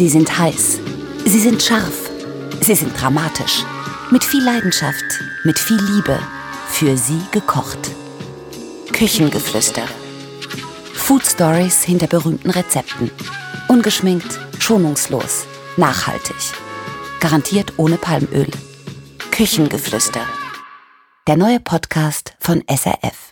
Sie sind heiß. Sie sind scharf. Sie sind dramatisch. Mit viel Leidenschaft, mit viel Liebe. Für Sie gekocht. Küchengeflüster. Food Stories hinter berühmten Rezepten. Ungeschminkt, schonungslos, nachhaltig. Garantiert ohne Palmöl. Küchengeflüster. Der neue Podcast von SRF.